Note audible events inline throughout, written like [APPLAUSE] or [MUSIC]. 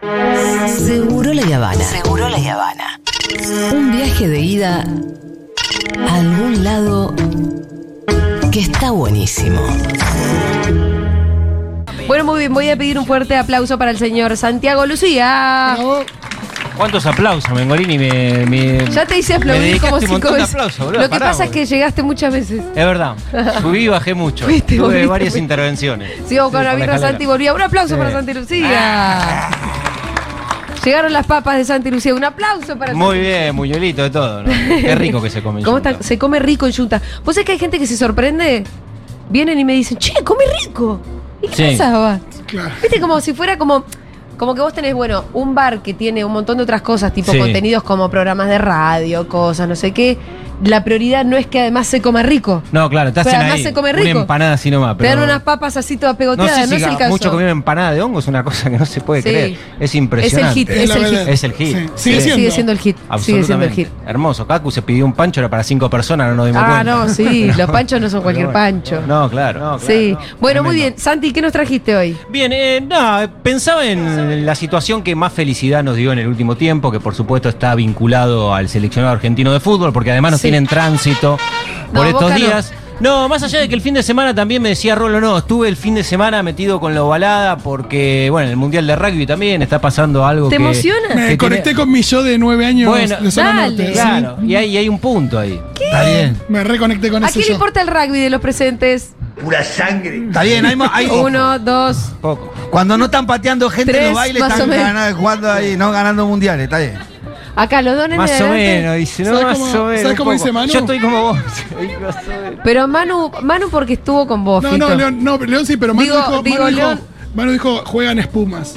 Seguro la Habana. Seguro la Habana. Un viaje de ida a algún lado que está buenísimo. Bueno, muy bien, voy a pedir un fuerte aplauso para el señor Santiago Lucía. ¿Cuántos aplausos, Mengolini? Me, me- Ya te hice aplaudir como cinco veces. boludo. Lo que Pará, pasa es que llegaste muchas veces. Es verdad. Subí y bajé mucho. Fuiste, Tuve volviste, varias intervenciones. Sigo con Sí, la birra. Santi volvía. Un aplauso Sí. para Santi Lucía. Llegaron las papas de Santi Lucía. Un aplauso para Muy bien, muñuelito de todo, ¿no? Qué rico que se come. en ¿Cómo está? Se come rico en Junta. ¿Vos sabés que hay gente que se sorprende? Vienen y me dicen, che, come rico. ¿Y qué Sí. Claro. Viste, como si fuera como. Como que vos tenés, bueno, un bar que tiene un montón de otras cosas, tipo Sí. contenidos como programas de radio, cosas, no sé qué. La prioridad no es que además se coma rico. No, claro, te Pero hacen además ahí se come una rico. empanada así nomás. Te Pero dan unas papas así todas no pegoteadas, no, es el caso. mucho comer empanada de hongo es una cosa que no se puede Sí. creer. Es es el impresionante. hit, Es el hit. Es el hit. Sí. Sigue Sí. siendo. Sigue siendo el hit. Sigue siendo el Absolutamente. hit. Hermoso. Kaku se pidió un pancho, era para cinco personas, no nos dimos Ah, cuenta. no, sí, [LAUGHS] los panchos no son cualquier bueno. pancho. No, claro. no, sí. claro, no. Bueno, muy bien. Santi, ¿qué nos trajiste hoy? Bien, eh, nada, pensaba en la situación que más felicidad nos dio en el último tiempo, que por supuesto está vinculado al seleccionado argentino de fútbol, porque además nos Sí. Tienen tránsito No, por estos no. días. No, más allá de que el fin de semana también me decía Rolo, no, estuve el fin de semana metido con la ovalada porque, bueno, en el Mundial de Rugby también está pasando algo ¿Te que... emociona? Me que conecté tiene- con mi yo de nueve años Bueno, de zona dale. norte. sí. Claro, y hay, y hay un punto ahí. Está bien. Me reconecté con ¿A ese quién le yo. importa el rugby de los presentes? Pura sangre. Está bien. Hay, hay- [LAUGHS] Uno, dos. Poco. Cuando no están pateando gente Tres, en los bailes, están ganando, jugando ahí, no ganando mundiales. Está bien. Acá los dones Más de o menos, dice, no, ¿Sabes más cómo- o menos. sabes cómo dice Manu? Yo estoy como vos. [LAUGHS] Pero Manu, Manu porque estuvo con vos, No, Fito. no, León, no, León sí, pero Manu Digo- dijo, digo, Manu, dijo, León. Manu dijo, juegan espumas.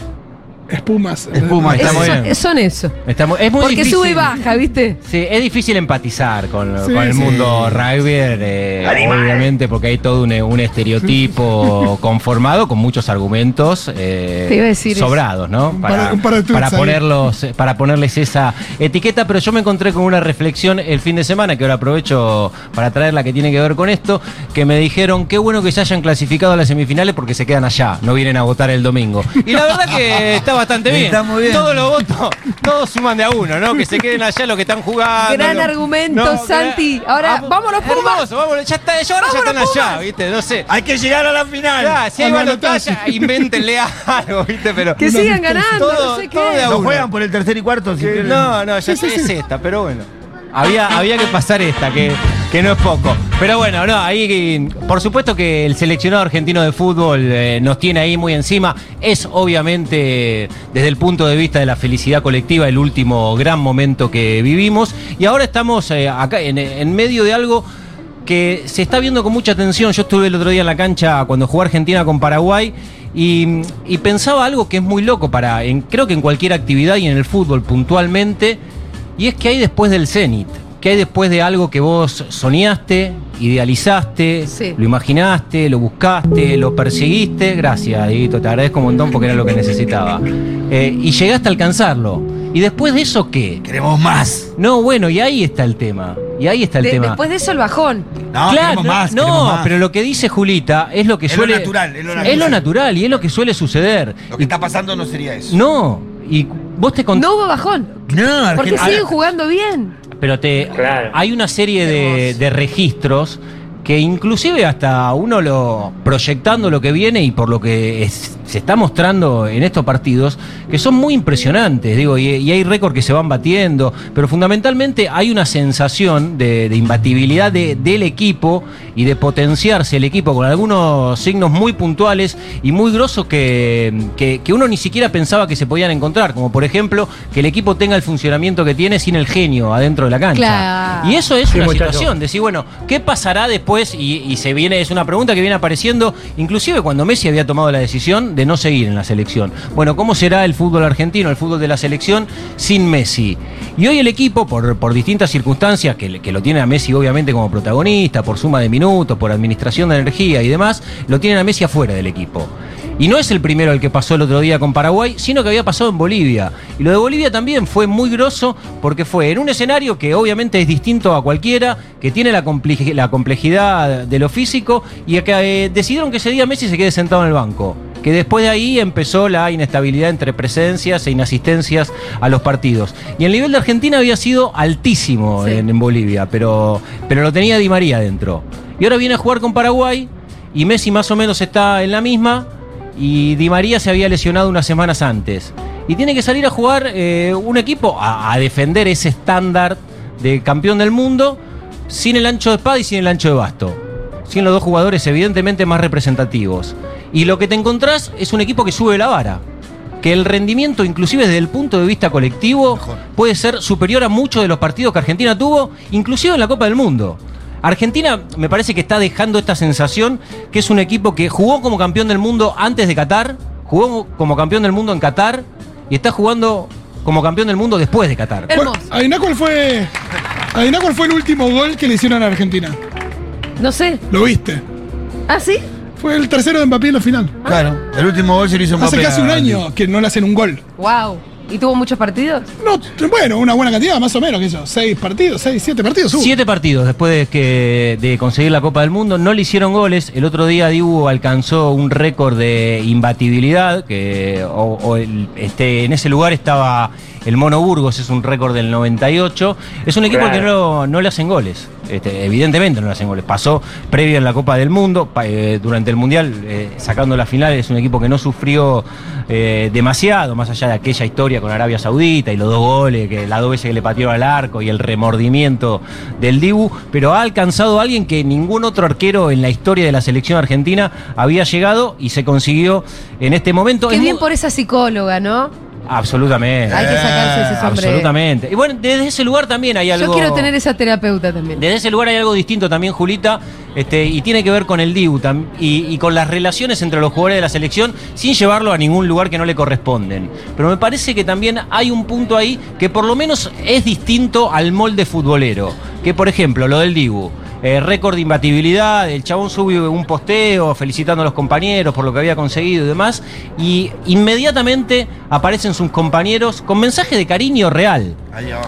Espumas. Espuma, está Es- muy bien. son eso. Estamos- es muy Porque difícil. sube y baja, ¿viste? Sí, es difícil empatizar con, Sí, con el sí. mundo rugby, eh, obviamente, porque hay todo un, un estereotipo [LAUGHS] conformado con muchos argumentos eh, Te iba a decir eso. sobrados, ¿no? Un par- un par de tweets para ahí. ponerlos, eh, para ponerles esa etiqueta, pero yo me encontré con una reflexión el fin de semana que ahora aprovecho para traer la que tiene que ver con esto, que me dijeron qué bueno que se hayan clasificado a las semifinales porque se quedan allá, no vienen a votar el domingo. Y la verdad que [LAUGHS] está bastante bien. Está muy bien. Todos los votos, todos suman de a uno, ¿no? Que se queden allá los que están jugando. Gran los- argumento, No, Santi. Ahora, vamos- vámonos, Pumas. Hermoso, vámonos, ya está, ya ahora ya están allá, Pumas. ¿viste? No sé. Hay que llegar a la final. Ya, si hay balotaje. invéntenle [LAUGHS] algo, ¿viste? Pero. Que sigan ganando, Todo- no sé todo de qué. No juegan por el tercer y cuarto. si. No, no, ya Sí, sí, es sí. esta, pero bueno. Había, había que pasar esta, que, que no es poco. Pero bueno, no, ahí por supuesto que el seleccionado argentino de fútbol eh, nos tiene ahí muy encima. Es obviamente, desde el punto de vista de la felicidad colectiva, el último gran momento que vivimos. Y ahora estamos eh, acá en, en medio de algo que se está viendo con mucha atención. Yo estuve el otro día en la cancha cuando jugó Argentina con Paraguay y, y pensaba algo que es muy loco para, creo que en cualquier actividad y en el fútbol puntualmente, y es que hay después del cenit, que hay después de algo que vos soñaste, idealizaste, Sí. lo imaginaste, lo buscaste, lo perseguiste. Gracias, Dieguito, te agradezco un montón porque era lo que necesitaba. Eh, y llegaste a alcanzarlo. ¿Y después de eso qué? Queremos más. No, bueno, y ahí está el tema. Y ahí está el De- tema. después de eso el bajón. No, claro, más. no, queremos más. pero lo que dice Julita es lo que Es lo suele. natural, es lo Es natural. lo natural y es lo que suele suceder. Lo que está pasando no sería eso. No, y vos te No hubo bajón. No, Porque Argentina- siguen jugando bien. Pero te hay una serie de, de registros que inclusive hasta uno lo proyectando lo que viene y por lo que es- se está mostrando en estos partidos, que son muy impresionantes, digo, y, y hay récords que se van batiendo, pero fundamentalmente hay una sensación de, de imbatibilidad de- del equipo y de potenciarse el equipo con algunos signos muy puntuales y muy grosos que, que- que uno ni siquiera pensaba que se podían encontrar, como por ejemplo que el equipo tenga el funcionamiento que tiene sin el genio adentro de la cancha. Claro. Y eso es Sí, una muchacho. situación, decir, bueno, ¿qué pasará después? Y, y se viene, es una pregunta que viene apareciendo, inclusive cuando Messi había tomado la decisión de no seguir en la selección. Bueno, ¿cómo será el fútbol argentino, el fútbol de la selección sin Messi? Y hoy el equipo, por, por distintas circunstancias, que, lo tiene a Messi obviamente como protagonista, por suma de minutos, por administración de energía y demás, lo tienen a Messi afuera del equipo. Y no es el primero el que pasó el otro día con Paraguay, sino que había pasado en Bolivia. Y lo de Bolivia también fue muy grosso porque fue en un escenario que obviamente es distinto a cualquiera, que tiene la complejidad de lo físico y que eh, decidieron que ese día Messi se quede sentado en el banco. Que después de ahí empezó la inestabilidad entre presencias e inasistencias a los partidos. Y el nivel de Argentina había sido altísimo Sí. en, en Bolivia, pero, pero lo tenía Di María dentro. Y ahora viene a jugar con Paraguay y Messi más o menos está en la misma y Di María se había lesionado unas semanas antes. Y tiene que salir a jugar eh, un equipo a, a defender ese estándar de campeón del mundo sin el ancho de espada y sin el ancho de basto. Sin los dos jugadores evidentemente más representativos. Y lo que te encontrás es un equipo que sube la vara. Que el rendimiento, inclusive desde el punto de vista colectivo, puede ser superior a muchos de los partidos que Argentina tuvo, inclusive en la Copa del Mundo. Argentina me parece que está dejando esta sensación que es un equipo que jugó como campeón del mundo antes de Qatar, jugó como campeón del mundo en Qatar y está jugando como campeón del mundo después de Qatar. Hermoso. Adivina cuál fue. Cuál fue el último gol que le hicieron a Argentina. No sé. ¿Lo viste? ¿Ah, sí? Fue el tercero de Mbappé en la final. Claro, el último gol se lo hizo Hace Mbappé casi un a- año que no le hacen un gol. Wow. ¿Y tuvo muchos partidos? No, bueno, una buena cantidad, más o menos, que eso. Seis partidos, seis, siete partidos. hubo. Siete partidos después de, que, de conseguir la Copa del Mundo, no le hicieron goles. El otro día Dibu alcanzó un récord de imbatibilidad, que o- o el- este, en ese lugar estaba el Mono Burgos, es un récord del 98. Es un equipo que no, no le hacen goles. Este, evidentemente no le hacen goles. Pasó previo en la Copa del Mundo, pa- eh, durante el Mundial, eh, sacando la final, es un equipo que no sufrió eh, demasiado, más allá de aquella historia con Arabia Saudita y los dos goles, que las dos veces que le patearon al arco y el remordimiento del Dibu, pero ha alcanzado a alguien que ningún otro arquero en la historia de la selección argentina había llegado y se consiguió en este momento. Qué Es bien por esa psicóloga, ¿no? Absolutamente. Hay que sacarse ese sombrero. Absolutamente. Y bueno, desde ese lugar también hay algo. Yo quiero tener esa terapeuta también. Desde ese lugar hay algo distinto también, Julita, este, y tiene que ver con el Dibu tam- y, y con las relaciones entre los jugadores de la selección sin llevarlo a ningún lugar que no le corresponden. Pero me parece que también hay un punto ahí que por lo menos es distinto al molde futbolero. Que por ejemplo, lo del Dibu. Eh, récord de imbatibilidad, el chabón sube un posteo felicitando a los compañeros por lo que había conseguido y demás, y inmediatamente aparecen sus compañeros con mensaje de cariño real.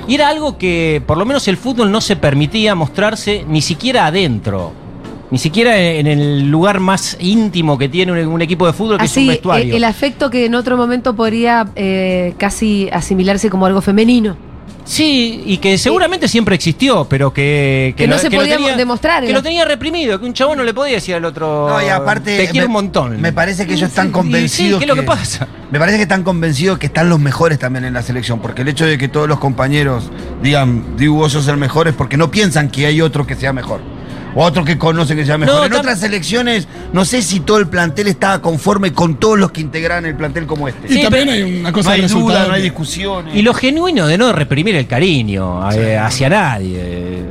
Y era algo que por lo menos el fútbol no se permitía mostrarse ni siquiera adentro. Ni siquiera en el lugar más íntimo que tiene un, un equipo de fútbol, que es un Así, vestuario. eh, el afecto que en otro momento podría eh, casi asimilarse como algo femenino. Sí, y que seguramente siempre existió, pero que... Que no se lo podía tenía- demostrar, Que lo tenía reprimido, que un chabón no le podía decir al otro... No, y aparte. Te quiero me- un montón. Me parece que ellos están sí, convencidos. ¿qué es lo que pasa? Me parece que están convencidos que están los mejores también en la selección. Porque el hecho de que todos los compañeros digan, Dibu, vos sos el mejor, es porque no piensan que hay otro que sea mejor. O otro que conoce que sea mejor. No, en otras selecciones, no sé si todo el plantel estaba conforme con todos los que integraban el plantel como este. Y Sí, también hay una no cosa hay de duda, resultado. no hay discusiones. Y lo genuino de no reprimir el cariño eh, hacia nadie.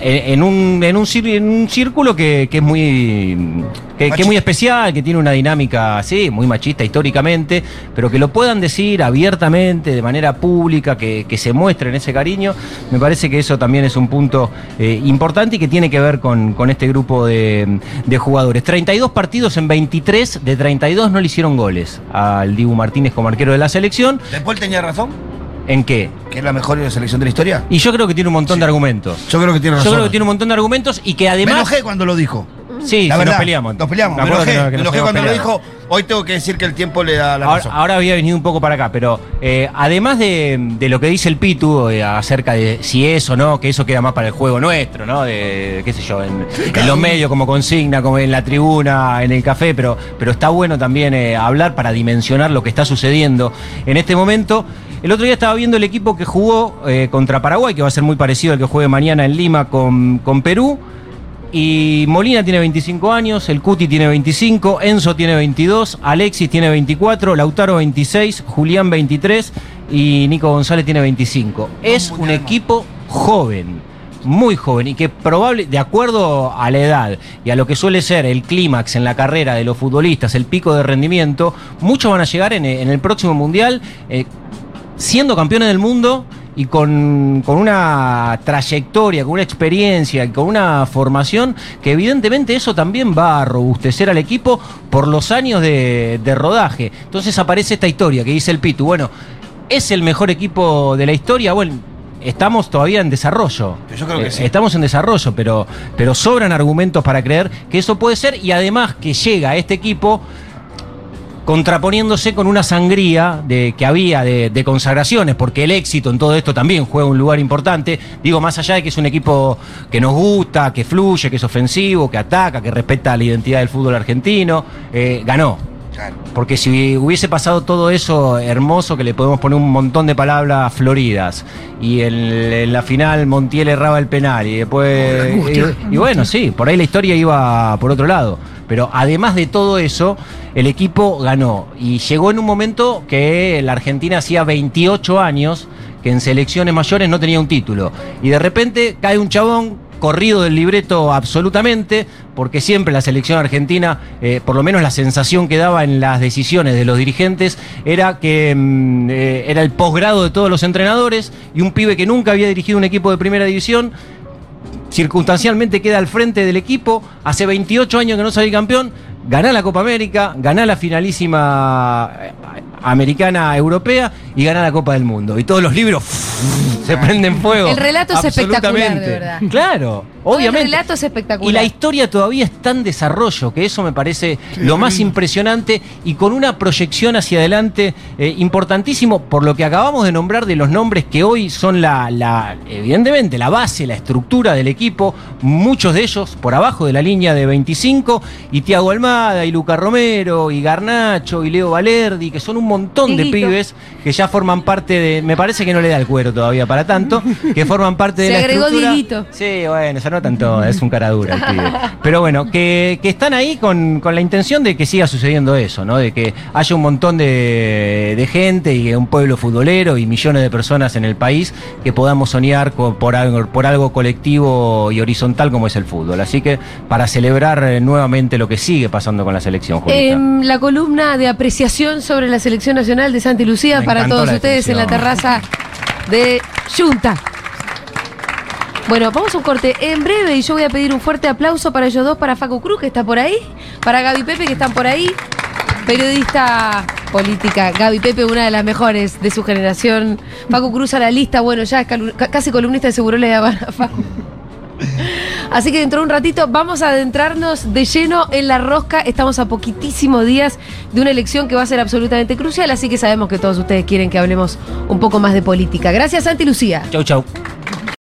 En, un, en, un, en un círculo que, que es muy que, que es muy especial, que tiene una dinámica así, muy machista históricamente, pero que lo puedan decir abiertamente, de manera pública, que, que se muestren ese cariño, me parece que eso también es un punto eh, importante y que tiene que ver con, con este grupo de, de jugadores. 32 partidos en 23, de 32 no le hicieron goles al Dibu Martínez como arquero de la selección. ¿Después tenía razón? ¿En qué? ¿Que es la mejor selección de la historia? Y yo creo que tiene un montón de argumentos. Yo creo que tiene Yo razón. creo que tiene un montón de argumentos y que Me además. enojé cuando lo dijo. Sí, la verdad, nos peleamos. Nos peleamos, me, que no- que me enojé cuando lo dijo. Hoy tengo que decir que el tiempo le da la Ahora, razón. ahora había venido un poco para acá, pero eh, además de, de lo que dice el Pitu eh, acerca de si es o no, que eso queda más para el juego nuestro, ¿no? De, qué sé yo, en, en los medios como consigna, como en la tribuna, en el café, pero, pero está bueno también eh, hablar para dimensionar lo que está sucediendo en este momento. El otro día estaba viendo el equipo que jugó eh, contra Paraguay, que va a ser muy parecido al que juegue mañana en Lima con, con Perú. Y Molina tiene 25 años, el Cuti tiene 25, Enzo tiene 22, Alexis tiene 24, Lautaro 26, Julián 23 y Nico González tiene 25. Es un equipo joven, muy joven y que probable, de acuerdo a la edad y a lo que suele ser el clímax en la carrera de los futbolistas, el pico de rendimiento, muchos van a llegar en, el próximo Mundial eh, siendo campeones del mundo y con, con una trayectoria, con una experiencia, y con una formación que evidentemente eso también va a robustecer al equipo por los años de, de rodaje. Entonces aparece esta historia que dice el Pitu, bueno, ¿es el mejor equipo de la historia? Bueno, estamos todavía en desarrollo. Yo creo que Eh, sí. Estamos en desarrollo, pero, pero sobran argumentos para creer que eso puede ser y además que llega a este equipo contraponiéndose con una sangría de, que había de, de consagraciones, porque el éxito en todo esto también juega un lugar importante. Digo, más allá de que es un equipo que nos gusta, que fluye, que es ofensivo, que ataca, que respeta la identidad del fútbol argentino, eh, ganó. Porque si hubiese pasado todo eso hermoso, que le podemos poner un montón de palabras floridas, y en, en la final Montiel erraba el penal, y después. y, y bueno, sí, por ahí la historia iba por otro lado. Pero además de todo eso, el equipo ganó. Y llegó en un momento que la Argentina hacía 28 años que en selecciones mayores no tenía un título. Y de repente cae un chabón corrido del libreto absolutamente, porque siempre la selección argentina, eh, por lo menos la sensación que daba en las decisiones de los dirigentes, era que mm, eh, era el posgrado de todos los entrenadores y un pibe que nunca había dirigido un equipo de primera división circunstancialmente queda al frente del equipo, hace 28 años que no sale campeón, gana la Copa América, gana la finalísima eh, americana europea y gana la Copa del Mundo. Y todos los libros [LAUGHS] se prenden fuego. El relato es espectacular, de verdad. Claro, obviamente. El relato es espectacular. Y la historia todavía está en desarrollo, que eso me parece lo más impresionante y con una proyección hacia adelante eh, importantísimo por lo que acabamos de nombrar de los nombres que hoy son la, la, evidentemente, la base, la estructura del equipo, muchos de ellos por abajo de la línea de 25, y Tiago Almada, y Luca Romero, y Garnacho, y Leo Valerdi, que son un montón de pibes que ya forman parte de, me parece que no le da el cuero todavía para tanto, que forman parte de Se la agregó estructura. Dieguito. Sí, bueno, se notan todo, es un cara dura el [LAUGHS] pibe. Pero bueno, que, que están ahí con, con la intención de que siga sucediendo eso, ¿no? De que haya un montón de, de gente y un pueblo futbolero y millones de personas en el país que podamos soñar por algo, por algo colectivo y horizontal como es el fútbol. Así que para celebrar eh, nuevamente lo que sigue pasando con la selección, Julita. Em, la columna de apreciación sobre la selección nacional de Santa Lucía Me para todos ustedes en la terraza de Junta. Bueno, vamos a un corte en breve y yo voy a pedir un fuerte aplauso para ellos dos, para Facu Cruz, que está por ahí, para Gaby Pepe, que están por ahí, periodista política, Gaby Pepe, una de las mejores de su generación, Facu Cruz a la lista, bueno, ya es casi columnista de Seguro Le Habana, Facu. Así que dentro de un ratito vamos a adentrarnos de lleno en la rosca. Estamos a poquitísimos días de una elección que va a ser absolutamente crucial, así que sabemos que todos ustedes quieren que hablemos un poco más de política. Gracias, Santi Lucía. Chau, chau.